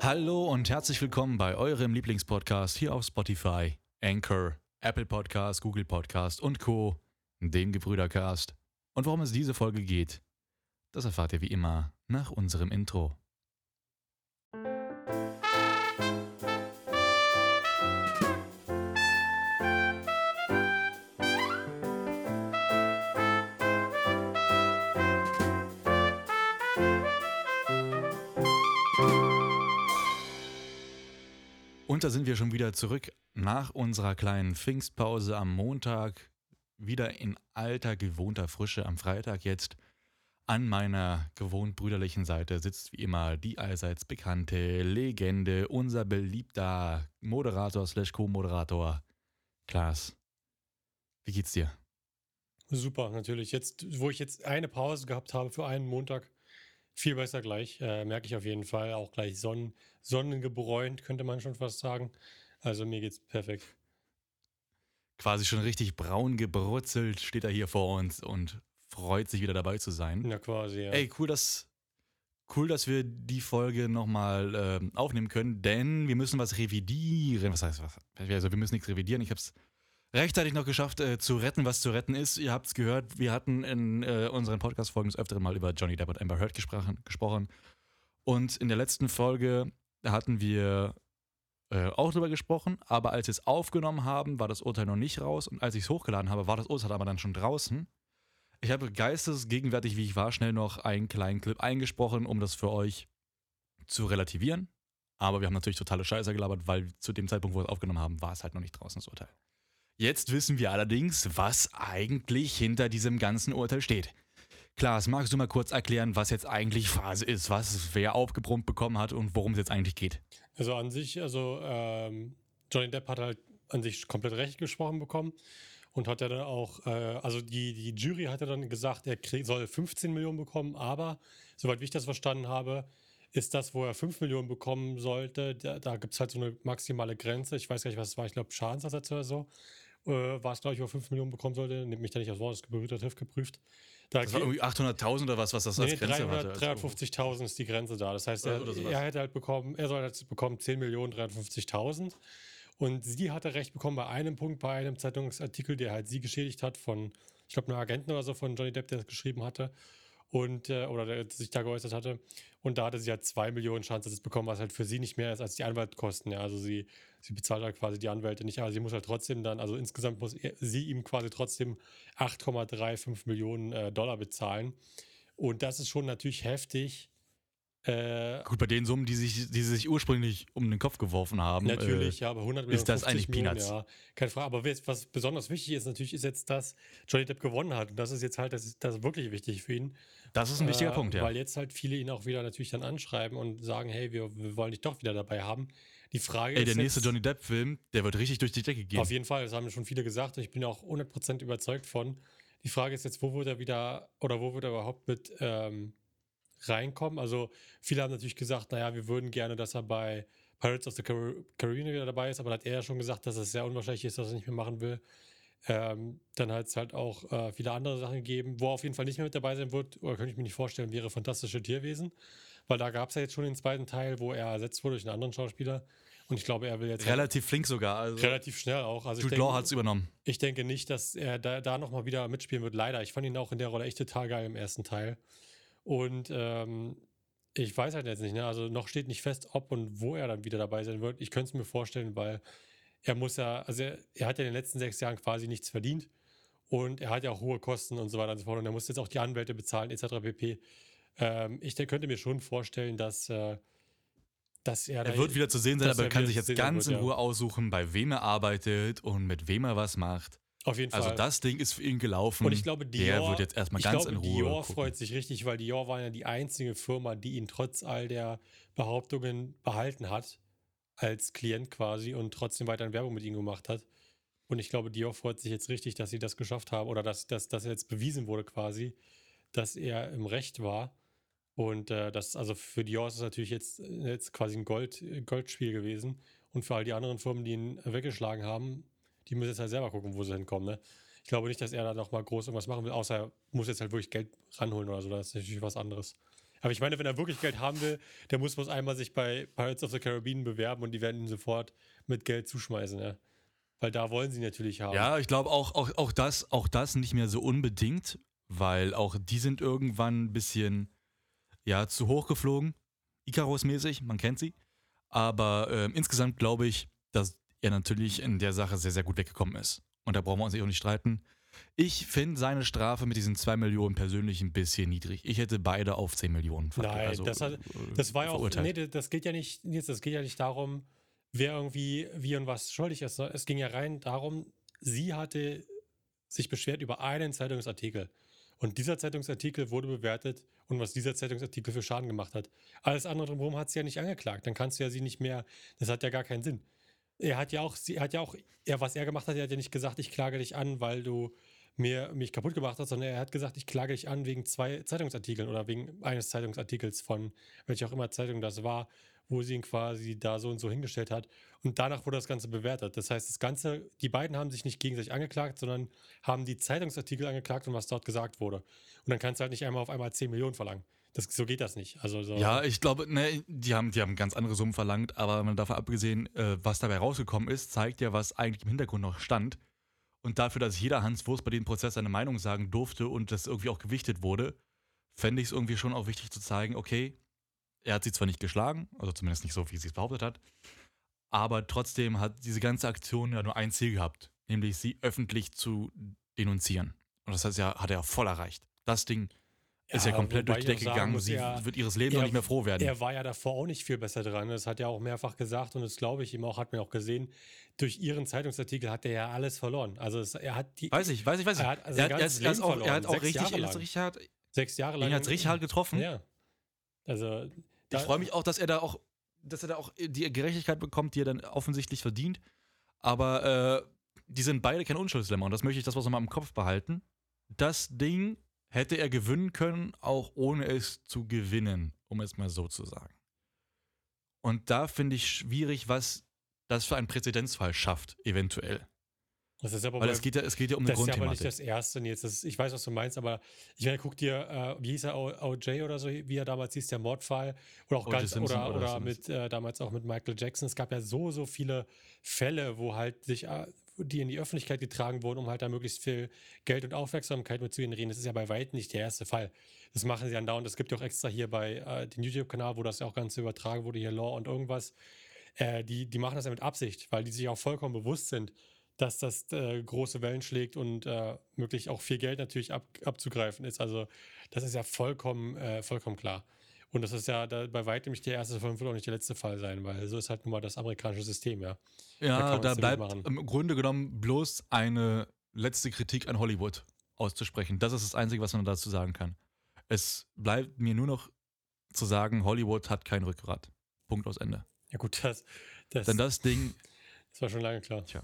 Hallo und herzlich willkommen bei eurem Lieblingspodcast hier auf Spotify, Anchor, Apple Podcast, Google Podcast und Co., dem Gebrüdercast. Und worum es diese Folge geht, das erfahrt ihr wie immer nach unserem Intro. Und da sind wir schon wieder zurück nach unserer kleinen Pfingstpause am Montag. Wieder in alter, gewohnter Frische am Freitag jetzt. An meiner gewohnt brüderlichen Seite sitzt wie immer die allseits bekannte Legende, unser beliebter Moderator slash Co-Moderator, Klaas. Wie geht's dir? Super, natürlich. Jetzt, wo ich jetzt eine Pause gehabt habe für einen Montag, viel besser gleich, äh, merke ich auf jeden Fall. Auch gleich Sonnen, sonnengebräunt, könnte man schon fast sagen. Also mir geht's perfekt. Quasi schon richtig braun gebrutzelt steht er hier vor uns und freut sich wieder dabei zu sein. Ja, quasi, ja. Ey, cool, dass, cool, dass wir die Folge nochmal äh, aufnehmen können, denn wir müssen was revidieren. Was heißt was? Also wir müssen nichts revidieren. Ich habe es rechtzeitig noch geschafft, äh, zu retten, was zu retten ist. Ihr habt es gehört, wir hatten in äh, unseren Podcast-Folgen des Öfteren mal über Johnny Depp und Amber Heard gesprochen. Und in der letzten Folge hatten wir äh, auch drüber gesprochen, aber als wir es aufgenommen haben, war das Urteil noch nicht raus und als ich es hochgeladen habe, war das Urteil aber dann schon draußen. Ich habe geistesgegenwärtig, wie ich war, schnell noch einen kleinen Clip eingesprochen, um das für euch zu relativieren. Aber wir haben natürlich totale Scheiße gelabert, weil zu dem Zeitpunkt, wo wir es aufgenommen haben, war es halt noch nicht draußen, das Urteil. Jetzt wissen wir allerdings, was eigentlich hinter diesem ganzen Urteil steht. Klaas, magst du mal kurz erklären, was jetzt eigentlich Phase ist, was wer aufgebrummt bekommen hat und worum es jetzt eigentlich geht? Also an sich, also ähm, Johnny Depp hat halt an sich komplett recht gesprochen bekommen und hat ja dann auch, äh, also die, die Jury hat ja dann gesagt, er krieg, soll 15 Millionen bekommen, aber soweit ich das verstanden habe, ist das, wo er 5 Millionen bekommen sollte, da, da gibt es halt so eine maximale Grenze. Ich weiß gar nicht, was es war, ich glaube Schadensersatz oder so äh, war es, glaube ich, wo 5 Millionen bekommen sollte. Nimmt mich da nicht aufs Wort, das Gebürger TÜV geprüft. Da das war irgendwie 800.000 oder was, was das als nee, Grenze 300, hatte. 350.000 ist die Grenze da. Das heißt, er, er hätte halt bekommen, er soll halt bekommen 10 Millionen 350.000. Und sie hatte recht bekommen bei einem Punkt, bei einem Zeitungsartikel, der halt sie geschädigt hat von, ich glaube, einem Agenten oder so von Johnny Depp, der das geschrieben hatte und äh, oder der sich da geäußert hatte. Und da hatte sie halt zwei Millionen Schadensersatz bekommen, was halt für sie nicht mehr ist als die Anwaltkosten. Ja, also sie, sie bezahlt halt quasi die Anwälte nicht, aber sie muss halt trotzdem dann, also insgesamt muss er, sie ihm quasi trotzdem 8,35 Millionen äh, Dollar bezahlen. Und das ist schon natürlich heftig äh, Gut, bei den Summen, die sich, die sich ursprünglich um den Kopf geworfen haben. Natürlich, äh, ja, aber 100 Millionen. Ist das eigentlich Millionen, Peanuts? Ja, keine Frage. Aber was besonders wichtig ist, natürlich, ist jetzt, dass Johnny Depp gewonnen hat. Und das ist jetzt halt, das ist, das ist wirklich wichtig für ihn. Das ist ein wichtiger äh, Punkt, ja. Weil jetzt halt viele ihn auch wieder natürlich dann anschreiben und sagen, hey, wir, wir wollen dich doch wieder dabei haben. Die Frage Ey, ist. der nächste Johnny Depp-Film, der wird richtig durch die Decke gehen. Auf jeden Fall, das haben schon viele gesagt und ich bin auch 100% überzeugt von. Die Frage ist jetzt, wo wird er wieder, oder wo wird er überhaupt mit. Ähm, reinkommen. Also viele haben natürlich gesagt, naja, wir würden gerne, dass er bei Pirates of the Caribbean wieder dabei ist, aber dann hat er ja schon gesagt, dass es sehr unwahrscheinlich ist, dass er nicht mehr machen will. Ähm, dann hat es halt auch äh, viele andere Sachen gegeben, wo er auf jeden Fall nicht mehr mit dabei sein wird, oder könnte ich mir nicht vorstellen, wäre Fantastische Tierwesen. Weil da gab es ja jetzt schon den zweiten Teil, wo er ersetzt wurde durch einen anderen Schauspieler. Und ich glaube, er will jetzt. Relativ halt flink sogar. Also relativ schnell auch. Also Jude Law hat es übernommen. Ich denke nicht, dass er da, da nochmal wieder mitspielen wird. Leider. Ich fand ihn auch in der Rolle echt total geil im ersten Teil. Und ähm, ich weiß halt jetzt nicht, ne? Also noch steht nicht fest, ob und wo er dann wieder dabei sein wird. Ich könnte es mir vorstellen, weil er muss ja, also er, er, hat ja in den letzten sechs Jahren quasi nichts verdient und er hat ja auch hohe Kosten und so weiter und so fort und er muss jetzt auch die Anwälte bezahlen etc. pp. Ähm, ich der könnte mir schon vorstellen, dass äh, dass er, er wird wieder zu sehen sein, aber er kann sich jetzt ganz wird, in Ruhe ja. aussuchen, bei wem er arbeitet und mit wem er was macht. Auf jeden also Fall. Also das Ding ist für ihn gelaufen. Und ich glaube, Dior, der wird jetzt erstmal ganz glaube, in Ruhe. Dior gucken. freut sich richtig, weil Dior war ja die einzige Firma, die ihn trotz all der Behauptungen behalten hat, als Klient quasi und trotzdem weiterhin Werbung mit ihm gemacht hat. Und ich glaube, Dior freut sich jetzt richtig, dass sie das geschafft haben oder dass, dass, dass jetzt bewiesen wurde quasi, dass er im Recht war. Und äh, das, also für Dior ist es natürlich jetzt, jetzt quasi ein Gold, Goldspiel gewesen. Und für all die anderen Firmen, die ihn weggeschlagen haben, die müssen jetzt halt selber gucken, wo sie hinkommen. Ne? Ich glaube nicht, dass er da nochmal groß irgendwas machen will, außer er muss jetzt halt wirklich Geld ranholen oder so. Das ist natürlich was anderes. Aber ich meine, wenn er wirklich Geld haben will, der muss bloß einmal sich bei Pirates of the Caribbean bewerben und die werden ihn sofort mit Geld zuschmeißen, ja. Weil da wollen sie natürlich haben. Ja, ich glaube auch, auch, auch, das, auch das nicht mehr so unbedingt, weil auch die sind irgendwann ein bisschen ja, zu hoch geflogen. Icarus-mäßig, man kennt sie. Aber äh, insgesamt glaube ich, dass er natürlich in der Sache sehr, sehr gut weggekommen ist. Und da brauchen wir uns auch nicht streiten. Ich finde seine Strafe mit diesen 2 Millionen persönlich ein bisschen niedrig. Ich hätte beide auf 10 Millionen Nein, also, das, hat, das war ja auch. Nee, das geht ja nicht, das geht ja nicht darum, wer irgendwie wie und was schuldig ist. Es ging ja rein darum, sie hatte sich beschwert über einen Zeitungsartikel. Und dieser Zeitungsartikel wurde bewertet und was dieser Zeitungsartikel für Schaden gemacht hat. Alles andere drumherum hat sie ja nicht angeklagt. Dann kannst du ja sie nicht mehr, das hat ja gar keinen Sinn. Er hat ja auch, sie hat ja auch, er, was er gemacht hat, er hat ja nicht gesagt, ich klage dich an, weil du mir, mich kaputt gemacht hast, sondern er hat gesagt, ich klage dich an wegen zwei Zeitungsartikeln oder wegen eines Zeitungsartikels von welcher auch immer Zeitung das war, wo sie ihn quasi da so und so hingestellt hat. Und danach wurde das Ganze bewertet. Das heißt, das Ganze, die beiden haben sich nicht gegenseitig angeklagt, sondern haben die Zeitungsartikel angeklagt und was dort gesagt wurde. Und dann kannst du halt nicht einmal auf einmal 10 Millionen verlangen. Das, so geht das nicht. Also so ja, ich glaube, ne, die haben, die haben ganz andere Summen verlangt, aber man davon abgesehen, äh, was dabei rausgekommen ist, zeigt ja, was eigentlich im Hintergrund noch stand. Und dafür, dass jeder Hans Wurst bei dem Prozess seine Meinung sagen durfte und das irgendwie auch gewichtet wurde, fände ich es irgendwie schon auch wichtig zu zeigen, okay, er hat sie zwar nicht geschlagen, also zumindest nicht so, wie sie es behauptet hat, aber trotzdem hat diese ganze Aktion ja nur ein Ziel gehabt, nämlich sie öffentlich zu denunzieren. Und das heißt ja, hat er voll erreicht. Das Ding ist ja, ja komplett durch die Decke gegangen. Sie er, wird ihres Lebens er, nicht mehr froh werden. Er war ja davor auch nicht viel besser dran. Das hat er auch mehrfach gesagt und das glaube ich ihm auch, hat man auch gesehen. Durch ihren Zeitungsartikel hat er ja alles verloren. Also es, er hat die. Weiß ich, weiß ich, weiß ich. Er hat, also er, hat, er, er, auch, er hat auch richtig. Richard, Sechs Jahre lang. Er hat Richard getroffen. Ja. Also ich freue mich auch, dass er da auch, dass er da auch die Gerechtigkeit bekommt, die er dann offensichtlich verdient. Aber äh, die sind beide kein Unschuldslämmer und das möchte ich das was nochmal im Kopf behalten. Das Ding hätte er gewinnen können, auch ohne es zu gewinnen, um es mal so zu sagen. Und da finde ich schwierig, was das für einen Präzedenzfall schafft, eventuell. Das ist aber Weil es geht ja, es geht ja um eine Das ist ja aber nicht das Erste. Jetzt ist, ich weiß, was du meinst, aber ich meine, guck dir, äh, wie hieß er, OJ oder so, wie er damals hieß, der Mordfall. Oder auch ganz, oder, oder, oder mit, äh, damals auch mit Michael Jackson. Es gab ja so, so viele Fälle, wo halt sich, äh, die in die Öffentlichkeit getragen wurden, um halt da möglichst viel Geld und Aufmerksamkeit mit zu generieren. Das ist ja bei weitem nicht der erste Fall. Das machen sie andauernd. Es gibt ja auch extra hier bei äh, dem YouTube-Kanal, wo das ja auch ganz übertragen wurde, hier Law und irgendwas. Äh, die, die machen das ja mit Absicht, weil die sich auch vollkommen bewusst sind, dass das äh, große Wellen schlägt und äh, möglich auch viel Geld natürlich ab, abzugreifen ist. Also das ist ja vollkommen, äh, vollkommen klar. Und das ist ja da bei weitem nicht der erste Fall und wird auch nicht der letzte Fall sein, weil so ist halt nun mal das amerikanische System, ja. Ja, da, da bleibt im Grunde genommen bloß eine letzte Kritik an Hollywood auszusprechen. Das ist das Einzige, was man dazu sagen kann. Es bleibt mir nur noch zu sagen, Hollywood hat kein Rückgrat. Punkt aus Ende. Ja gut, das, das Denn das Ding. Das war schon lange klar. Tja.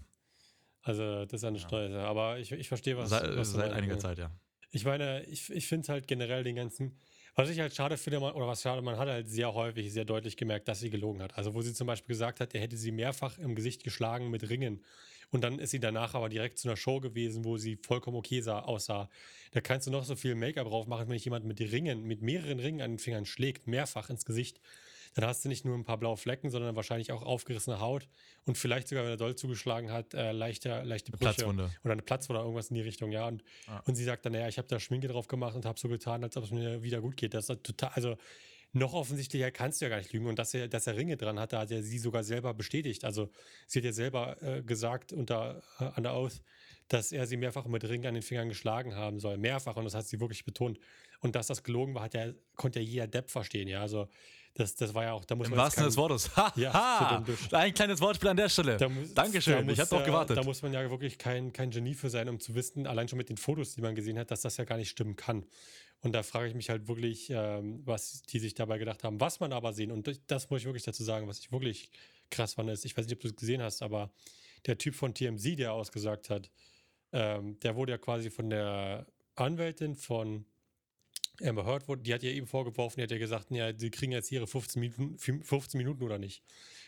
Also, das ist eine ja. Steuer. Aber ich, ich verstehe, was. Seit, was seit einiger Zeit, ja. Ich meine, ich, ich finde halt generell den ganzen. Was ich halt schade finde, oder was schade, man hat halt sehr häufig, sehr deutlich gemerkt, dass sie gelogen hat. Also, wo sie zum Beispiel gesagt hat, er hätte sie mehrfach im Gesicht geschlagen mit Ringen. Und dann ist sie danach aber direkt zu einer Show gewesen, wo sie vollkommen okay sah, aussah. Da kannst du noch so viel Make-up drauf machen, wenn dich jemand mit Ringen, mit mehreren Ringen an den Fingern schlägt, mehrfach ins Gesicht dann hast du nicht nur ein paar blaue Flecken, sondern wahrscheinlich auch aufgerissene Haut und vielleicht sogar, wenn er doll zugeschlagen hat, äh, leichte, leichte Brüche. Platzwunde. Oder eine Platzwunde oder irgendwas in die Richtung, ja. Und, ah. und sie sagt dann, naja, ich habe da Schminke drauf gemacht und habe so getan, als ob es mir wieder gut geht. Das ist total, also noch offensichtlicher kannst du ja gar nicht lügen. Und dass er, dass er Ringe dran hatte, hat er sie sogar selber bestätigt. Also sie hat ja selber äh, gesagt unter äh, an der Aus, dass er sie mehrfach mit Ringen an den Fingern geschlagen haben soll. Mehrfach. Und das hat sie wirklich betont. Und dass das gelogen war, hat ja, konnte ja jeder Depp verstehen. Ja, also das, das war ja auch, da muss Im wahrsten Sinne des Wortes. Ha, ja, ha, ein kleines Wortspiel an der Stelle. Da muss, Dankeschön, muss, ich habe drauf gewartet. Da muss man ja wirklich kein, kein Genie für sein, um zu wissen, allein schon mit den Fotos, die man gesehen hat, dass das ja gar nicht stimmen kann. Und da frage ich mich halt wirklich, ähm, was die sich dabei gedacht haben. Was man aber sehen, und das muss ich wirklich dazu sagen, was ich wirklich krass fand, ist, ich weiß nicht, ob du es gesehen hast, aber der Typ von TMZ, der ausgesagt hat, ähm, der wurde ja quasi von der Anwältin von Amber Heard wurde, die hat ja eben vorgeworfen, die hat ja gesagt, ja, sie kriegen jetzt ihre 15 Minuten, 15 Minuten oder nicht.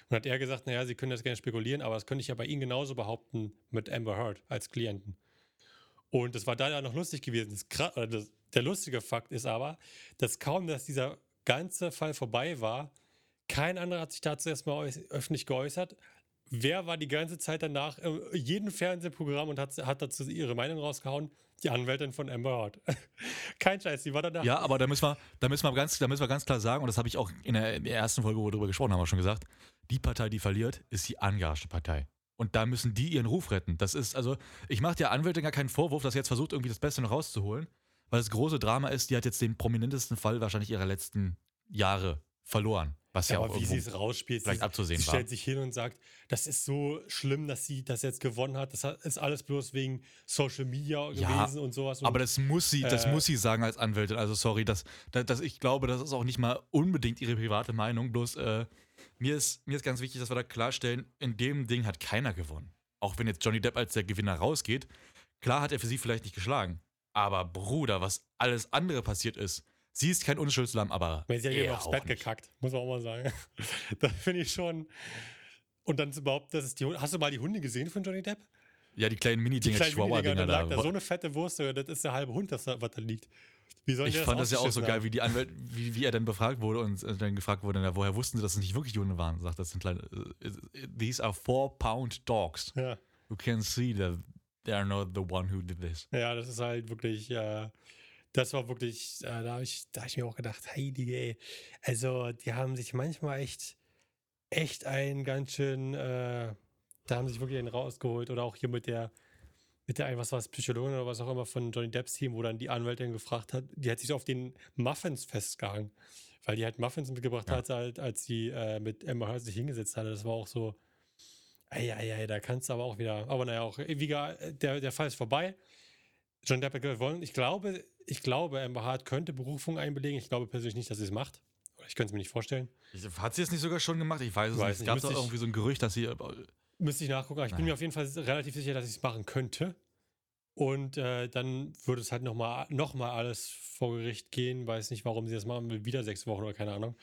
Und hat er gesagt, naja, sie können das gerne spekulieren, aber das könnte ich ja bei Ihnen genauso behaupten mit Amber Heard als Klienten. Und das war da ja noch lustig gewesen. Das, das, der lustige Fakt ist aber, dass kaum, dass dieser ganze Fall vorbei war, kein anderer hat sich dazu erstmal öffentlich geäußert. Wer war die ganze Zeit danach in jedem Fernsehprogramm und hat, hat dazu ihre Meinung rausgehauen? Die Anwältin von Amber Heard. Kein Scheiß, die war danach. Ja, aber da müssen wir, da müssen wir, ganz, da müssen wir ganz klar sagen, und das habe ich auch in der, in der, ersten Folge, wo wir darüber gesprochen haben, schon gesagt, die Partei, die verliert, ist die angearschte Partei. Und da müssen die ihren Ruf retten. Das ist, also, ich mache der Anwältin gar keinen Vorwurf, dass sie jetzt versucht, irgendwie das Beste noch rauszuholen, weil das große Drama ist, die hat jetzt den prominentesten Fall wahrscheinlich ihrer letzten Jahre verloren. Was ja, ja aber wie sie es rausspielt, vielleicht sie, abzusehen sie stellt sich hin und sagt, das ist so schlimm, dass sie das jetzt gewonnen hat. Das ist alles bloß wegen Social Media ja, gewesen und sowas. Und, aber das muss sie, das äh, muss sie sagen als Anwältin. Also sorry, das, das, das, ich glaube, das ist auch nicht mal unbedingt ihre private Meinung. Bloß äh, mir ist mir ist ganz wichtig, dass wir da klarstellen, in dem Ding hat keiner gewonnen. Auch wenn jetzt Johnny Depp als der Gewinner rausgeht, klar hat er für sie vielleicht nicht geschlagen. Aber Bruder, was alles andere passiert ist, Sie ist kein Unschuldslamm, aber. Weil sie hat ja aufs Bett nicht. gekackt, muss man auch mal sagen. da finde ich schon. Und dann ist überhaupt, das ist die. Hast du mal die Hunde gesehen von Johnny Depp? Ja, die kleinen Mini-Dinger, die, die Chihuahua-Dinger da. da. So eine fette Wurst, das ist der halbe Hund, das da, was da liegt. ich das fand das ja auch so geil, wie die Anwälte, wie, wie er dann befragt wurde und äh, dann gefragt wurde, na, woher wussten sie, dass es nicht wirklich Hunde waren? Sagt, das sind kleine. Uh, these are four-pound dogs. Ja. You can see that they are not the one who did this. Ja, das ist halt wirklich. Äh, das war wirklich, äh, da habe ich, hab ich mir auch gedacht, heilige, ey. Also, die haben sich manchmal echt, echt einen ganz schön, äh, da haben sich wirklich einen rausgeholt. Oder auch hier mit der, mit der, was war es, Psychologin oder was auch immer von Johnny Depps Team, wo dann die Anwältin gefragt hat, die hat sich auf den Muffins festgehangen. Weil die halt Muffins mitgebracht ja. hat, halt, als sie äh, mit Emma Hurt sich hingesetzt hatte. Das war auch so, ey, ey, da kannst du aber auch wieder, aber naja, auch, wie der, der Fall ist vorbei. John Depp hat gewonnen. Ich glaube, ich glaube, Amber Hart könnte Berufung einbelegen. Ich glaube persönlich nicht, dass sie es macht. Ich könnte es mir nicht vorstellen. Hat sie es nicht sogar schon gemacht? Ich weiß es weiß nicht. Es gab doch irgendwie so ein Gerücht, dass sie. Müsste ich nachgucken, aber ich bin mir auf jeden Fall relativ sicher, dass ich es machen könnte. Und äh, dann würde es halt nochmal noch mal alles vor Gericht gehen. Weiß nicht, warum sie das machen will. Wieder sechs Wochen oder keine Ahnung.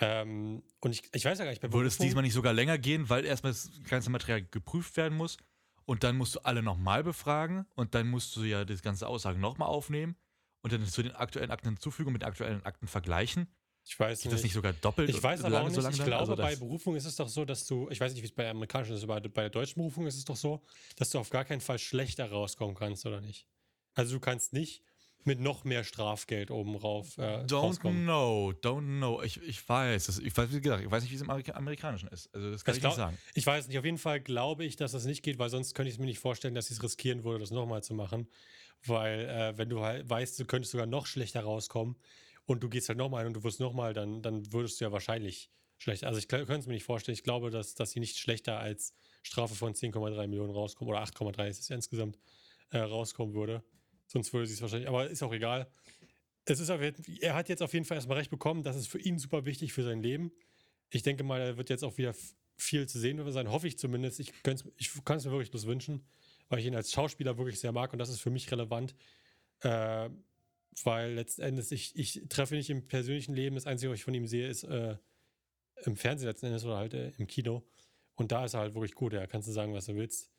Ähm, und ich, ich weiß ja gar nicht, bei Würde es diesmal nicht sogar länger gehen, weil erstmal das ganze Material geprüft werden muss und dann musst du alle nochmal befragen und dann musst du ja das ganze Aussagen nochmal aufnehmen und dann zu den aktuellen Akten hinzufügen und mit den aktuellen Akten vergleichen. Ich weiß Geht nicht. das nicht sogar doppelt? Ich weiß aber auch nicht. So ich glaube, also bei Berufung ist es doch so, dass du, ich weiß nicht, wie es bei amerikanischen ist, aber bei der deutschen Berufung ist es doch so, dass du auf gar keinen Fall schlechter rauskommen kannst, oder nicht? Also du kannst nicht mit noch mehr Strafgeld oben rauf. Äh, don't rauskommen. know, don't know. Ich, ich weiß, das, ich weiß, wie gesagt, ich weiß nicht, wie es im Amerikanischen ist. Also das kann ich, ich glaub, nicht sagen. Ich weiß nicht. Auf jeden Fall glaube ich, dass das nicht geht, weil sonst könnte ich es mir nicht vorstellen, dass sie es riskieren würde, das nochmal zu machen. Weil äh, wenn du halt weißt, du könntest sogar noch schlechter rauskommen und du gehst halt nochmal und du wirst nochmal, dann, dann würdest du ja wahrscheinlich schlecht. Also ich könnte es mir nicht vorstellen. Ich glaube, dass, dass sie nicht schlechter als Strafe von 10,3 Millionen rauskommen oder 8,3 ist es insgesamt äh, rauskommen würde. Sonst würde sie es wahrscheinlich, aber ist auch egal. Es ist er hat jetzt auf jeden Fall erstmal recht bekommen. Das ist für ihn super wichtig für sein Leben. Ich denke mal, er wird jetzt auch wieder viel zu sehen sein, hoffe ich zumindest. Ich, ich kann es mir wirklich bloß wünschen weil ich ihn als Schauspieler wirklich sehr mag und das ist für mich relevant. Äh, weil letzten Endes, ich, ich treffe nicht im persönlichen Leben, das Einzige, was ich von ihm sehe, ist äh, im Fernsehen letzten Endes oder halt äh, im Kino. Und da ist er halt wirklich gut, ja, kannst du sagen, was du willst.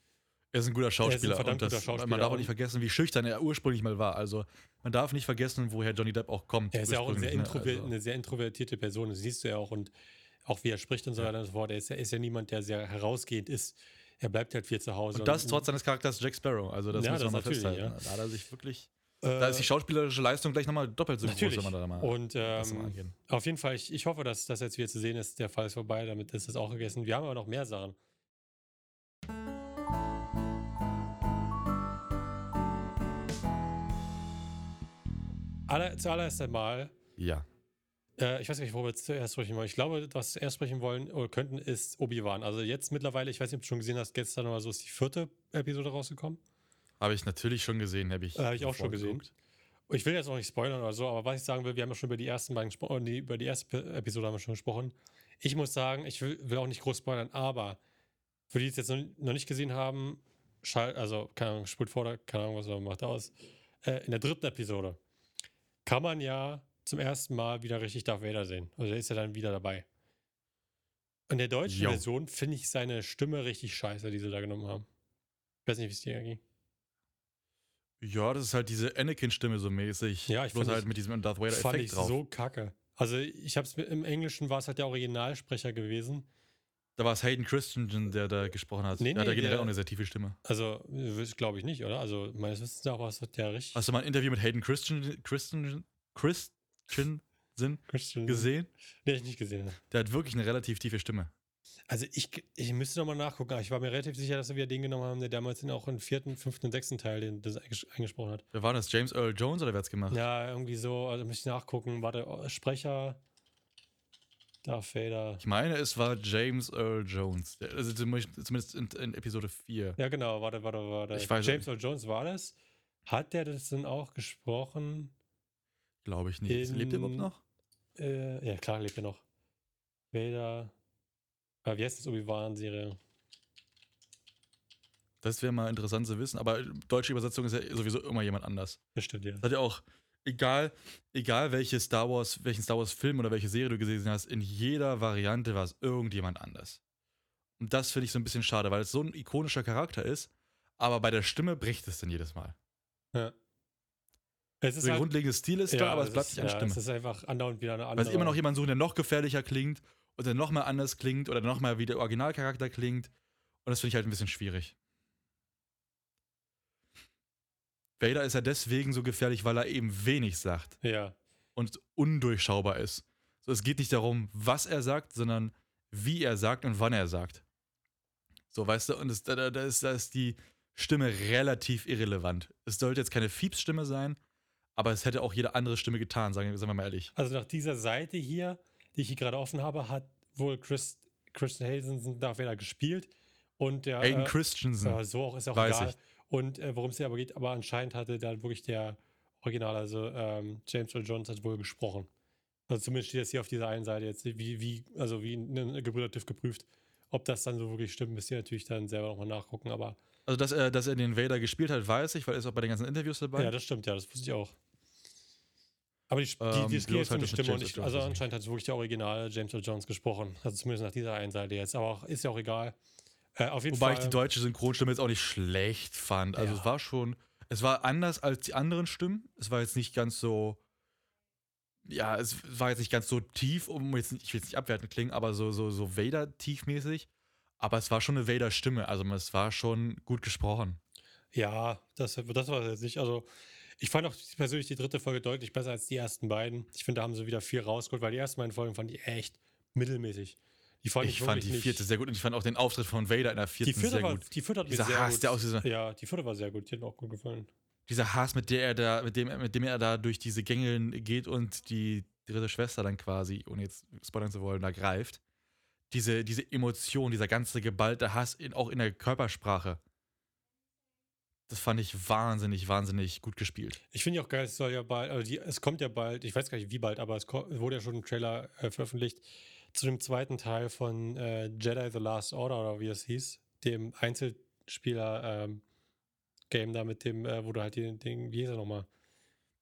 Er ist ein guter Schauspieler. Ein und das, guter Schauspieler. Man darf auch nicht vergessen, wie schüchtern er ursprünglich mal war. Also man darf nicht vergessen, woher Johnny Depp auch kommt. Er ist ja auch sehr ne? also. eine sehr introvertierte Person, das siehst du ja auch. Und auch wie er spricht und so weiter und so fort. Er ist ja, ist ja niemand, der sehr herausgehend ist. Er bleibt halt viel zu Hause. Und das und, trotz seines Charakters Jack Sparrow. Also das ja, muss man mal festhalten. Ja. Da hat er sich wirklich. Äh, da ist die schauspielerische Leistung gleich nochmal doppelt so natürlich. groß, wenn man da mal. Und ähm, auf jeden Fall, ich, ich hoffe, dass das jetzt wieder zu sehen ist. Der Fall ist vorbei, damit ist das auch gegessen. Wir haben aber noch mehr Sachen. Aller, zuallererst einmal. Ja. Äh, ich weiß nicht, worüber wir zuerst sprechen wollen. Ich glaube, was wir erst sprechen wollen oder könnten, ist Obi-Wan. Also jetzt mittlerweile, ich weiß nicht, ob du schon gesehen hast, gestern oder so ist die vierte Episode rausgekommen. Habe ich natürlich schon gesehen, habe ich. Äh, habe ich auch schon gesehen. Ich will jetzt auch nicht spoilern oder so, aber was ich sagen will, wir haben ja schon über die ersten beiden gesprochen, über die erste Episode haben wir schon gesprochen. Ich muss sagen, ich will, will auch nicht groß spoilern, aber für die, die es jetzt noch nicht gesehen haben, schalt, also, keine Ahnung, spult vor, keine Ahnung, was man macht aus. Äh, in der dritten Episode kann man ja zum ersten Mal wieder richtig Darth Vader sehen. Also der ist ja dann wieder dabei. In der deutschen jo. Version finde ich seine Stimme richtig scheiße, die sie da genommen haben. Ich weiß nicht, wie es dir ging. Ja, das ist halt diese Anakin-Stimme so mäßig. Ja, ich Bloß halt mit diesem Darth Vader-Effekt drauf. Fand ich so kacke. Also ich habe es im Englischen war es halt der Originalsprecher gewesen. Da war es Hayden Christensen, der da gesprochen hat. Nee, nee, der hat ja generell der, auch eine sehr tiefe Stimme. Also, glaube ich nicht, oder? Also, meines Wissens nach war es der richtig. Hast du mal ein Interview mit Hayden Christensen, Christensen, Christensen gesehen? Nee, ich nicht gesehen. Der hat wirklich eine relativ tiefe Stimme. Also ich, ich müsste nochmal nachgucken, aber ich war mir relativ sicher, dass wir den genommen haben, der damals auch im vierten, fünften und sechsten Teil den, das eingesprochen hat. Wer war das? James Earl Jones oder wer hat's gemacht? Ja, irgendwie so, also müsste ich nachgucken. Warte, oh, Sprecher. Darth Vader. Ich meine, es war James Earl Jones. Also zumindest in, in Episode 4. Ja, genau, warte, warte, warte. Ich weiß, James Earl Jones war das. Hat der das denn auch gesprochen? Glaube ich nicht. In, lebt er überhaupt noch? Äh, ja, klar, lebt er noch. Vader. Aber wie heißt das Obi-Wan-Serie? Das wäre mal interessant zu wissen, aber deutsche Übersetzung ist ja sowieso immer jemand anders. Das stimmt, ja. Das hat ja auch, egal, egal welche Star Wars, welchen Star Wars-Film oder welche Serie du gesehen hast, in jeder Variante war es irgendjemand anders. Und das finde ich so ein bisschen schade, weil es so ein ikonischer Charakter ist, aber bei der Stimme bricht es dann jedes Mal. Ja. Es ist der halt, grundlegende Stil ist ja, da, aber es bleibt ist, nicht an ja, Stimme. Es ist einfach andauernd wieder eine andere. Weil es immer noch jemanden suchen, der noch gefährlicher klingt oder nochmal anders klingt oder nochmal wie der Originalcharakter klingt. Und das finde ich halt ein bisschen schwierig. Vader ist ja deswegen so gefährlich, weil er eben wenig sagt. Ja. Und undurchschaubar ist. So, es geht nicht darum, was er sagt, sondern wie er sagt und wann er sagt. So, weißt du, und das, da, da, ist, da ist die Stimme relativ irrelevant. Es sollte jetzt keine Fiepsstimme sein, aber es hätte auch jede andere Stimme getan, sagen, sagen wir mal ehrlich. Also nach dieser Seite hier die ich hier gerade offen habe, hat wohl Chris, Christian Hazenson da wieder gespielt. Und der. Aiden äh, Christensen. So auch ist auch egal. Ich. Und äh, worum es hier aber geht, aber anscheinend hatte da wirklich der Original, also ähm, James Earl Jones hat wohl gesprochen. Also zumindest steht das hier auf dieser einen Seite jetzt, wie, wie, also wie ein Gebrüder TÜV geprüft. Ob das dann so wirklich stimmt, müsst ihr natürlich dann selber nochmal nachgucken, aber. Also, dass er, dass er den Vader gespielt hat, weiß ich, weil er ist auch bei den ganzen Interviews dabei. Ja, das stimmt, ja, das wusste ich auch. Aber die, ähm, die, die, die, halt die Stimme nicht. Also anscheinend hat es wirklich der Original James Earl Jones gesprochen. Also zumindest nach dieser einen Seite jetzt. Aber auch, ist ja auch egal. Äh, auf jeden Wobei Fall, ich die deutsche Synchronstimme jetzt auch nicht schlecht fand. Also ja. es war schon, es war anders als die anderen Stimmen. Es war jetzt nicht ganz so, ja, es war jetzt nicht ganz so tief, um jetzt, ich will jetzt nicht abwertend klingen, aber so, so, so Vader-tiefmäßig. Aber es war schon eine Vader-Stimme. Also es war schon gut gesprochen. Ja, das, das war jetzt nicht. Also ich fand auch persönlich die dritte Folge deutlich besser als die ersten beiden. Ich finde, da haben sie wieder viel rausgeholt, weil die ersten beiden Folgen fand ich echt mittelmäßig. Die fand ich, ich fand die vierte sehr gut und ich fand auch den Auftritt von Vader in der vierten die sehr war, gut. Die vierte hat dieser mir sehr Hass, gut. Der aus dieser, ja, die vierte war sehr gut. Die hat mir auch gut gefallen. Dieser Hass, mit der er da, mit dem, mit dem er da durch diese Gänge geht und die dritte Schwester dann quasi, ohne jetzt spoilern zu wollen, da greift. Diese, diese Emotion, dieser ganze geballte Hass in, auch in der Körpersprache. Das fand ich wahnsinnig, wahnsinnig gut gespielt. Ich finde ja auch geil, es soll ja bald, also die, es kommt ja bald, ich weiß gar nicht wie bald, aber es wurde ja schon ein Trailer äh, veröffentlicht zu dem zweiten Teil von äh, Jedi The Last Order oder wie es hieß, dem Einzelspieler-Game ähm, da mit dem, äh, wo du halt den, den wie hieß er nochmal?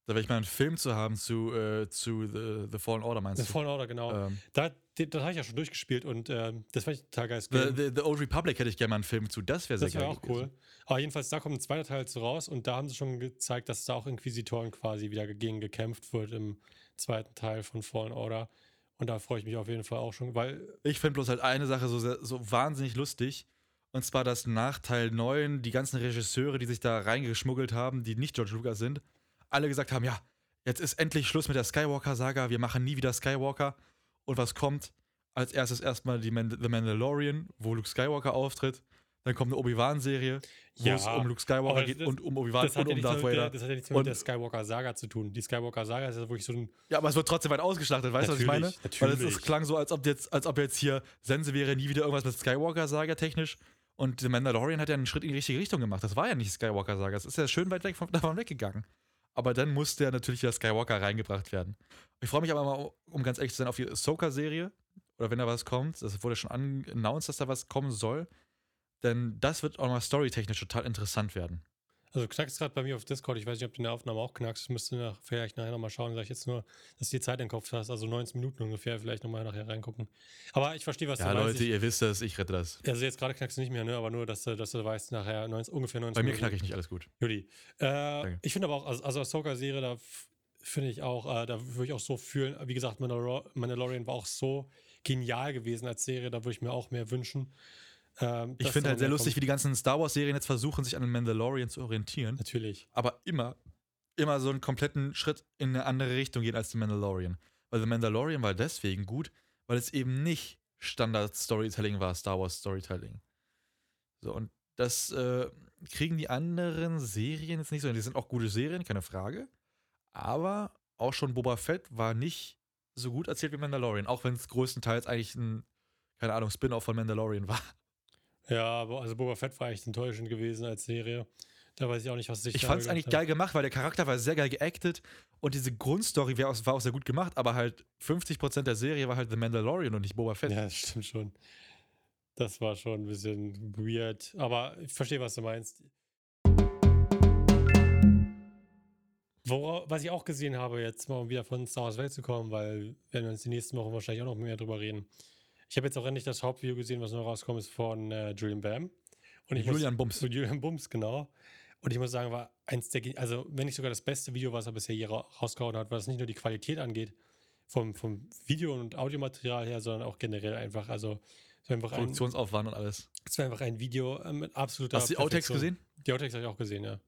Da wäre ich mal einen Film zu haben zu, äh, zu The, The Fallen Order, meinst The du? The Fallen Order, genau. Ähm. Da, das habe ich ja schon durchgespielt und ähm, das fand ich total geil. The, the, the, Old Republic hätte ich gerne mal einen Film zu, das wäre sehr das wär geil. Das wäre auch cool. Aber jedenfalls, da kommt ein zweiter Teil zu raus und da haben sie schon gezeigt, dass da auch Inquisitoren quasi wieder gegen gekämpft wird im zweiten Teil von Fallen Order. Und da freue ich mich auf jeden Fall auch schon, weil. Ich finde bloß halt eine Sache so, so wahnsinnig lustig. Und zwar, dass nach Teil 9 die ganzen Regisseure, die sich da reingeschmuggelt haben, die nicht George Lucas sind, alle gesagt haben: Ja, jetzt ist endlich Schluss mit der Skywalker-Saga, wir machen nie wieder Skywalker. Und was kommt? Als erstes erstmal die Man The Mandalorian, wo Luke Skywalker auftritt. Dann kommt eine Obi-Wan-Serie, wo ja, es um Luke Skywalker geht und um Obi-Wan und um Darth Vader. das hat ja nichts mit der Skywalker-Saga zu tun. Die Skywalker-Saga ist ja wirklich so ein. Ja, aber es wird trotzdem weit ausgeschlachtet, weißt du, was ich meine? Natürlich. Weil es, es klang so, als ob jetzt, als ob jetzt hier Sense wäre nie wieder irgendwas mit Skywalker-Saga technisch. Und The Mandalorian hat ja einen Schritt in die richtige Richtung gemacht. Das war ja nicht Skywalker-Saga. Das ist ja schön weit weg von, davon weggegangen. Aber dann musste ja natürlich wieder Skywalker reingebracht werden. Ich freue mich aber mal, um ganz ehrlich zu sein, auf die Ahsoka-Serie. Oder wenn da was kommt. Das wurde schon announced, dass da was kommen soll. Denn das wird auch mal storytechnisch total interessant werden. Also knackst gerade bei mir auf Discord. Ich weiß nicht, ob du in der Aufnahme auch knackst. Müsste nach, vielleicht nachher nochmal schauen. Sag ich jetzt nur, dass du die Zeit im Kopf hast. Also 19 Minuten ungefähr. Vielleicht nochmal nachher reingucken. Aber ich verstehe, was ja, du meinst. Ja, Leute, ihr wisst das. Ich rette das. Also jetzt gerade knackst du nicht mehr, ne? Aber nur, dass du, dass du weißt, nachher 19, ungefähr 19 Bei mir knacke ich nicht alles gut. Judy. Äh, ich finde aber auch, also, also Ahsoka-Serie, da finde ich auch, äh, da würde ich auch so fühlen. Wie gesagt, Mandalorian war auch so genial gewesen als Serie, da würde ich mir auch mehr wünschen. Ähm, ich finde halt sehr lustig, wie die ganzen Star Wars-Serien jetzt versuchen, sich an den Mandalorian zu orientieren. Natürlich. Aber immer, immer so einen kompletten Schritt in eine andere Richtung gehen als The Mandalorian. Weil The Mandalorian war deswegen gut, weil es eben nicht Standard-Storytelling war, Star Wars-Storytelling. So, und das äh, kriegen die anderen Serien jetzt nicht so. Die sind auch gute Serien, keine Frage. Aber auch schon Boba Fett war nicht so gut erzählt wie Mandalorian, auch wenn es größtenteils eigentlich ein, keine Ahnung, Spin-off von Mandalorian war. Ja, also Boba Fett war echt enttäuschend gewesen als Serie. Da weiß ich auch nicht, was sich Ich fand es eigentlich hat. geil gemacht, weil der Charakter war sehr geil geactet und diese Grundstory war auch, sehr gut gemacht, aber halt 50% der Serie war halt The Mandalorian und nicht Boba Fett. Ja, das stimmt schon. Das war schon ein bisschen weird, aber ich verstehe, was du meinst. Wora, was ich auch gesehen habe, jetzt mal um wieder von Star Wars Welt zu kommen, weil werden wir uns die nächsten Wochen wahrscheinlich auch noch mehr drüber reden. Ich habe jetzt auch endlich das Hauptvideo gesehen, was noch rauskommt, ist von äh, Julian Bam. Und Julian muss, Bums. Julian Bums, genau. Und ich muss sagen, war eins der, also wenn nicht sogar das beste Video, was er bisher hier rausgehauen hat, was nicht nur die Qualität angeht, vom, vom Video- und Audiomaterial her, sondern auch generell einfach, also einfach Produktionsaufwand ein, und alles. Es war einfach ein Video äh, mit absoluter Hast du die Outtakes gesehen? Die Outtakes habe ich auch gesehen, ja.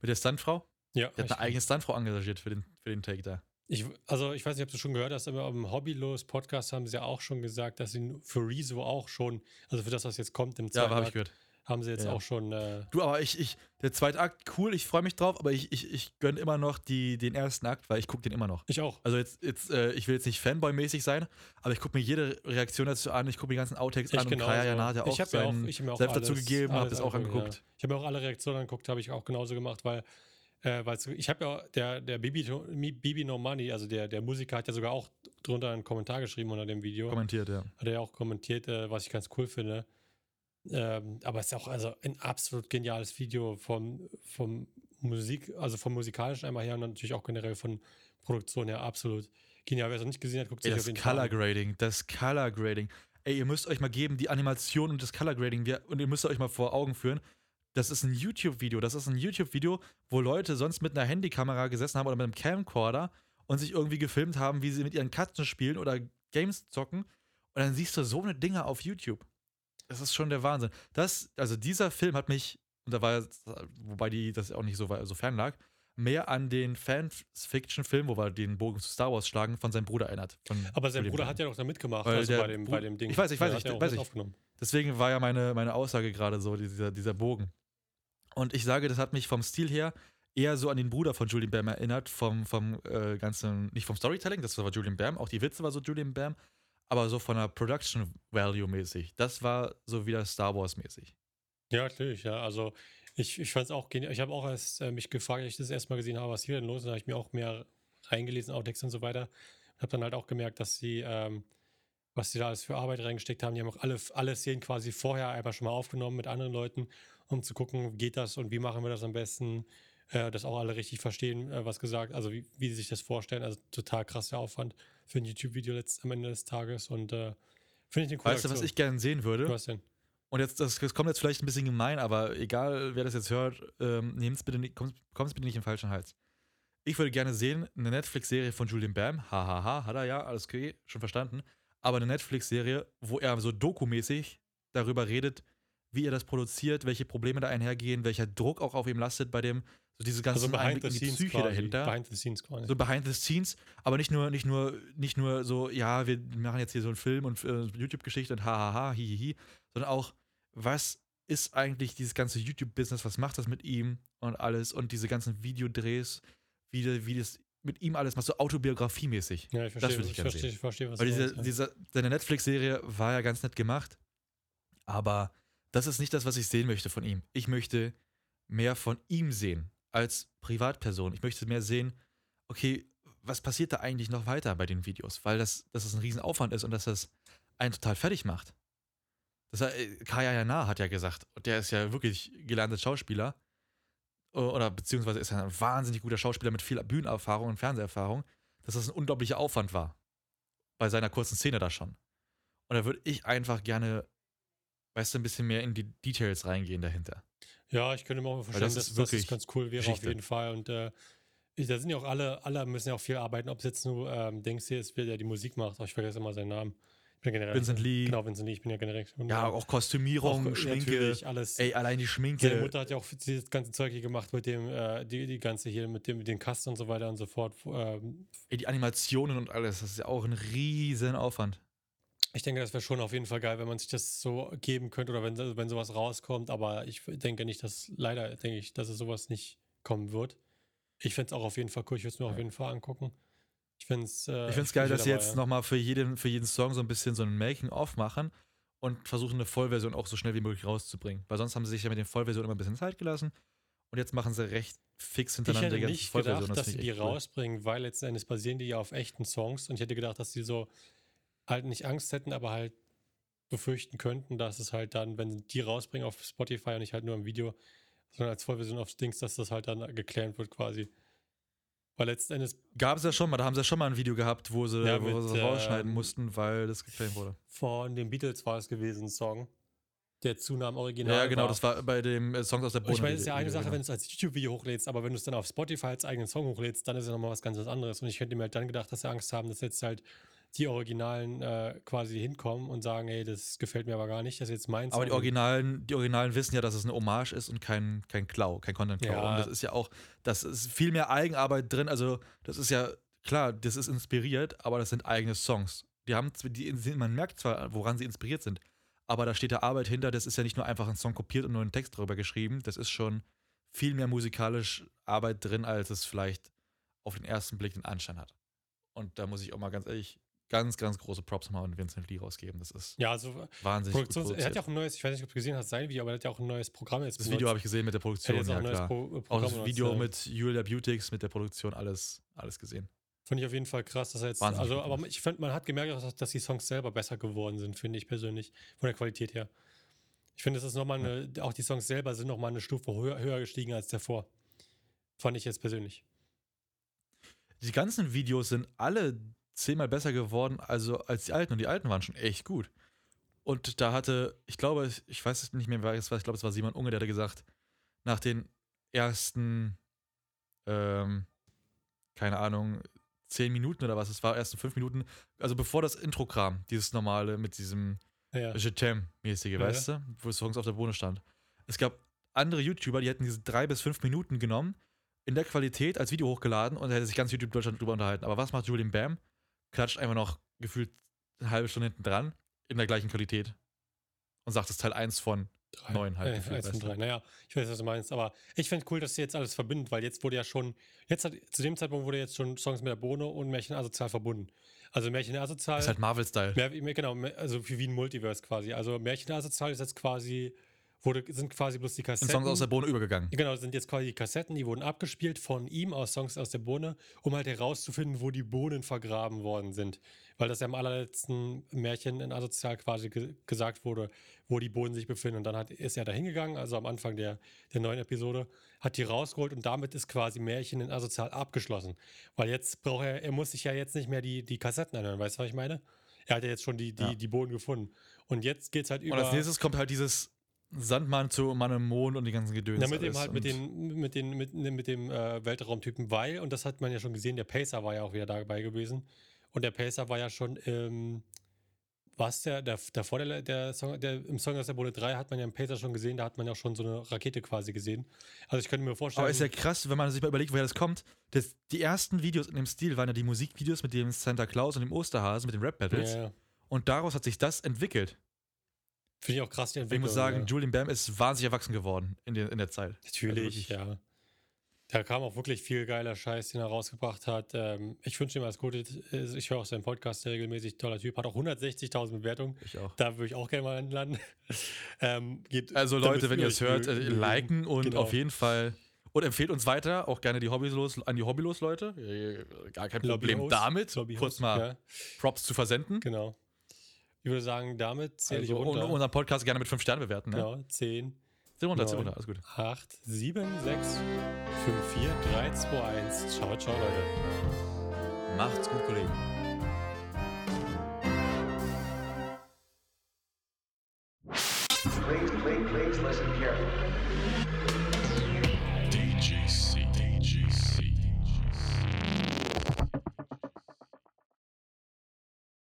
Mit der Stuntfrau? Ja. Die hat eine eigene Stuntfrau engagiert für den, für den Take da. Ich, also ich weiß nicht, ob du schon gehört hast, aber im Hobbylos Podcast haben sie ja auch schon gesagt, dass sie für Rezo auch schon, also für das, was jetzt kommt im zweiten Ja, habe ich gehört. Haben sie jetzt ja. auch schon. Äh du, aber ich, ich, der zweite Akt, cool, ich freue mich drauf, aber ich, ich, ich gönne immer noch die, den ersten Akt, weil ich gucke den immer noch. Ich auch. Also jetzt, jetzt äh, ich will jetzt nicht Fanboy-mäßig sein, aber ich gucke mir jede Reaktion dazu an, ich gucke mir die ganzen Outtakes ich an genau und Kaya Jana hat ja auch, ich seinen auch, ich auch selbst dazu gegeben, habe das auch angeguckt. Ja. Ich habe mir auch alle Reaktionen angeguckt, habe ich auch genauso gemacht, weil äh, weil ich habe ja, der, der Bibi, Bibi No Money, also der, der Musiker, hat ja sogar auch drunter einen Kommentar geschrieben unter dem Video. Kommentiert, ja. Hat er ja auch kommentiert, äh, was ich ganz cool finde. Ähm, aber es ist auch also ein absolut geniales Video vom, vom Musik, also vom musikalischen einmal her und natürlich auch generell von Produktion her absolut genial. Wer es noch nicht gesehen hat, guckt sich Ey, auf jeden Color Grading, das Color Grading. Ey, ihr müsst euch mal geben, die Animation und das Color Grading, und ihr müsst euch mal vor Augen führen, das ist ein YouTube-Video. Das ist ein YouTube-Video, wo Leute sonst mit einer Handykamera gesessen haben oder mit einem Camcorder und sich irgendwie gefilmt haben, wie sie mit ihren Katzen spielen oder Games zocken. Und dann siehst du so eine Dinge auf YouTube. Das ist schon der Wahnsinn. Das, also dieser Film hat mich, und da war, wobei die das auch nicht so, so fern lag, mehr an den Fan-Fiction-Film, wo wir den Bogen zu Star Wars schlagen, von seinem Bruder erinnert. Aber sein Bruder hat ja doch da mitgemacht, also bei, dem, bei dem Ding. Ich weiß, ich weiß, ich, weiß ich. Deswegen war ja meine, meine Aussage gerade so, dieser, dieser Bogen. Und ich sage, das hat mich vom Stil her eher so an den Bruder von Julian Bam erinnert, vom, vom äh, ganzen, nicht vom Storytelling, das war Julian Bam, auch die Witze war so Julian Bam, aber so von der Production Value mäßig. Das war so wieder Star Wars mäßig. Ja, natürlich, ja. Also ich, ich fand es auch genial. Ich habe auch erst äh, mich gefragt, als ich das erstmal gesehen habe, was hier denn los ist. Da habe ich mir auch mehr reingelesen, Outtakes und so weiter. Und habe dann halt auch gemerkt, dass sie, ähm, was sie da alles für Arbeit reingesteckt haben. Die haben auch alle, alle Szenen quasi vorher einfach schon mal aufgenommen mit anderen Leuten um zu gucken, geht das und wie machen wir das am besten, äh, dass auch alle richtig verstehen, äh, was gesagt, also wie, wie sie sich das vorstellen. Also total krasser Aufwand für ein YouTube-Video am Ende des Tages und äh, finde ich eine coole Weißt du, was ich gerne sehen würde? Was denn? Und jetzt, das, das, kommt jetzt vielleicht ein bisschen gemein, aber egal, wer das jetzt hört, ähm, nehmt's bitte nicht, kommt es bitte nicht im falschen Hals. Ich würde gerne sehen, eine Netflix-Serie von Julian Bam, hahaha, hat er ja, alles okay, schon verstanden. Aber eine Netflix-Serie, wo er so dokumäßig darüber redet, wie er das produziert, welche Probleme da einhergehen, welcher Druck auch auf ihm lastet bei dem, so diese ganze also Einblick die Psyche quasi. dahinter. Behind the scenes quasi. So behind the scenes, aber nicht nur, nicht nur, nicht nur so, ja, wir machen jetzt hier so einen Film und äh, YouTube-Geschichte und hahaha, hihihi, sondern auch, was ist eigentlich dieses ganze YouTube-Business, was macht das mit ihm und alles und diese ganzen Videodrehs, wie, wie das mit ihm alles macht, so autobiografiemäßig. Ja, ich verstehe, das würde ich, ich, verstehe, ich verstehe, was Weil diese, meinst, ja. diese, seine Netflix-Serie war ja ganz nett gemacht, aber das ist nicht das, was ich sehen möchte von ihm. Ich möchte mehr von ihm sehen als Privatperson. Ich möchte mehr sehen, okay, was passiert da eigentlich noch weiter bei den Videos? Weil das, dass das ein Riesenaufwand ist und dass das einen total fertig macht. Das, äh, Kaya Jana hat ja gesagt, der ist ja wirklich gelernter Schauspieler, oder beziehungsweise ist er ein wahnsinnig guter Schauspieler mit viel Bühnenerfahrung und Fernseherfahrung, dass das ein unglaublicher Aufwand war. Bei seiner kurzen Szene da schon. Und da würde ich einfach gerne weißt du, ein bisschen mehr in die Details reingehen dahinter. Ja, ich könnte mir auch vorstellen, das dass, dass das ganz cool wäre Geschichte. auf jeden Fall. Und äh, Ich, da sind ja auch alle, alle müssen ja auch viel arbeiten, ob es jetzt nur ähm, denkst hier ist, wer der die Musik macht, aber ich vergesse immer seinen Namen. Ich bin generell, Vincent Lee. Genau, Vincent Lee, ich bin ja generell. Ja, auch Kostümierung, auch, Schminke. alles. Ey, allein die Schminke. Seine Mutter hat ja auch dieses ganze Zeug hier gemacht mit dem, äh, die, die ganze hier, mit dem, mit den Cast und so weiter und so fort. Ähm, Ey, die Animationen und alles, das ist ja auch ein riesen Aufwand. Ich denke, das wäre schon auf jeden Fall geil, wenn man sich das so geben könnte oder wenn, wenn sowas rauskommt, aber ich denke nicht, dass, leider denke ich, dass es sowas nicht kommen wird. Ich finde es auch auf jeden Fall cool, ich würde es mir ja. auf jeden Fall angucken. Ich finde es äh, ich find's geil, dass sie jetzt ja. nochmal für jeden, für jeden Song so ein bisschen so ein Making-of machen und versuchen eine Vollversion auch so schnell wie möglich rauszubringen. Weil sonst haben sie sich ja mit den Vollversionen immer ein bisschen Zeit gelassen und jetzt machen sie recht fix hintereinander die ganze Vollversion. Ich hätte nicht gedacht, dass sie die cool. rausbringen, weil letzten Endes basieren die ja auf echten Songs und ich hätte gedacht, dass die so halt nicht Angst hätten, aber halt befürchten könnten, dass es halt dann, wenn die rausbringen auf Spotify und nicht halt nur im Video, sondern als Vollversion auf Dings, dass das halt dann geklärt wird quasi. Weil letzten Endes. Gab es ja schon mal, da haben sie ja schon mal ein Video gehabt, wo sie, ja, wo mit, sie rausschneiden ähm, mussten, weil das geklärt wurde. Von den Beatles war es gewesen, ein Song. Der Zunahmen Original. Ja, genau, war. das war bei dem äh, Songs aus der Bohne. Ich meine, es ist ja eine Sache, genau. wenn du es als YouTube-Video hochlädst, aber wenn du es dann auf Spotify als eigenen Song hochlädst, dann ist ja nochmal was ganz anderes. Und ich hätte mir halt dann gedacht, dass sie Angst haben, dass jetzt halt die Originalen äh, quasi hinkommen und sagen, ey, das gefällt mir aber gar nicht, das ist jetzt meins. Aber die Originalen, die Originalen wissen ja, dass es eine Hommage ist und kein, kein Klau, kein Content-Klau. Ja. Und das ist ja auch, das ist viel mehr Eigenarbeit drin. Also, das ist ja, klar, das ist inspiriert, aber das sind eigene Songs. Die haben, die, man merkt zwar, woran sie inspiriert sind, aber da steht da Arbeit hinter. Das ist ja nicht nur einfach ein Song kopiert und nur einen Text darüber geschrieben. Das ist schon viel mehr musikalisch Arbeit drin, als es vielleicht auf den ersten Blick den Anschein hat. Und da muss ich auch mal ganz ehrlich ganz, ganz große Props nochmal an Vincent Lee rausgeben. Das ist ja, also wahnsinnig Produktions gut Er hat ja auch ein neues, ich weiß nicht, ob du gesehen hast, sein Video, aber er hat ja auch ein neues Programm jetzt Das Video habe ich gesehen mit der Produktion, ja, klar. Pro auch das Video mit Julia Beautix, mit der Produktion, alles, alles gesehen. Finde ich auf jeden Fall krass, dass er jetzt. Wahnsinnig also, aber ich finde, man hat gemerkt, dass, dass die Songs selber besser geworden sind, finde ich persönlich, von der Qualität her. Ich finde, es ist nochmal eine, ja. auch die Songs selber sind nochmal eine Stufe höher, höher gestiegen als davor. Fand ich jetzt persönlich. Die ganzen Videos sind alle zehnmal besser geworden also als die alten und die alten waren schon echt gut. Und da hatte, ich glaube, ich weiß es nicht mehr, wer es war, ich glaube, es war Simon Unge, der hatte gesagt, nach den ersten, ähm, keine Ahnung, zehn Minuten oder was, es war erst fünf Minuten, also bevor das Intro kam, dieses normale mit diesem ja. Je-Tem-mäßige, ja, weißt ja. du, wo Songs auf der Bohne stand. Es gab andere YouTuber, die hätten diese drei bis fünf Minuten genommen, in der Qualität als Video hochgeladen und hätte sich ganz YouTube Deutschland drüber unterhalten. Aber was macht Julian Bam? Klatscht einfach noch gefühlt eine halbe Stunde hinten dran in der gleichen Qualität und sagt, es ist Teil 1 von drei. 9 halt. Äh, gefühlt, 1 von 3. Naja, ich weiß, was du meinst, aber ich finde cool, dass sie jetzt alles verbindet, weil jetzt wurde ja schon, jetzt hat, zu dem Zeitpunkt wurde jetzt schon Songs mit der Bohne und Märchen asozial verbunden. Also Märchen asozial. ist halt Marvel-Style. Genau, also wie ein Multiverse quasi. Also Märchen asozial ist jetzt quasi wurde, sind quasi bloß die Kassetten. In Songs aus der Bohne übergegangen. Genau, sind jetzt quasi die Kassetten, die wurden abgespielt von ihm aus Songs aus der Bohne, um halt herauszufinden, wo die Bohnen vergraben worden sind. Weil das ja im allerletzten Märchen in Asozial quasi ge gesagt wurde, wo die Bohnen sich befinden. Und dann hat, ist er da hingegangen, also am Anfang der, der neuen Episode, hat die rausgeholt und damit ist quasi Märchen in Asozial abgeschlossen. Weil jetzt braucht er, er muss sich ja jetzt nicht mehr die, die Kassetten anhören, weißt du, was ich meine? Er hat ja jetzt schon die, die, ja. die Bohnen gefunden. Und jetzt geht es halt über. Und als nächstes kommt halt dieses Sandmann zu Mann im Mond und die ganzen Gedöns. Ja, mit dem halt, mit, den, mit, den, mit, mit dem äh, Weltraumtypen, weil, und das hat man ja schon gesehen, der Pacer war ja auch wieder dabei gewesen. Und der Pacer war ja schon, ähm, was der, der, davor der, der Song, der, im Song aus der Bohle 3 hat man ja im Pacer schon gesehen, da hat man ja auch schon so eine Rakete quasi gesehen. Also ich könnte mir vorstellen. Aber ist ja krass, wenn man sich mal überlegt, woher das kommt. Das, die ersten Videos in dem Stil waren ja die Musikvideos mit dem Santa Claus und dem Osterhasen, mit den Rap-Battles. Ja, ja. Und daraus hat sich das entwickelt. Finde ich auch krass, die Entwicklung. Ich muss sagen, ja. Julian Bam ist wahnsinnig erwachsen geworden in, der, in der Zeit. Natürlich, also ja. Da kam auch wirklich viel geiler Scheiß, den er rausgebracht hat. Ähm, ich wünsche ihm alles Gute. Ich höre auch seinen Podcast regelmäßig. Toller Typ. Hat auch 160.000 Bewertungen. Ich auch. Da würde ich auch gerne mal landen. ähm, also Leute, wenn ihr es hört, äh, liken und genau. auf jeden Fall und empfehlt uns weiter, auch gerne die Hobbylos, an die Hobbylos-Leute. Gar kein Problem damit, kurz mal ja. Props zu versenden. Genau. Ich würde sagen, damit zähle also, ich runter. Unseren Podcast gerne mit 5 Sternen bewerten. Ne? Genau, 10. 10 runter, 10 runter, alles gut. 8, 7, 6, 5, 4, 3, 2, 1. Ciao, ciao, Leute. Macht's gut, Kollegen.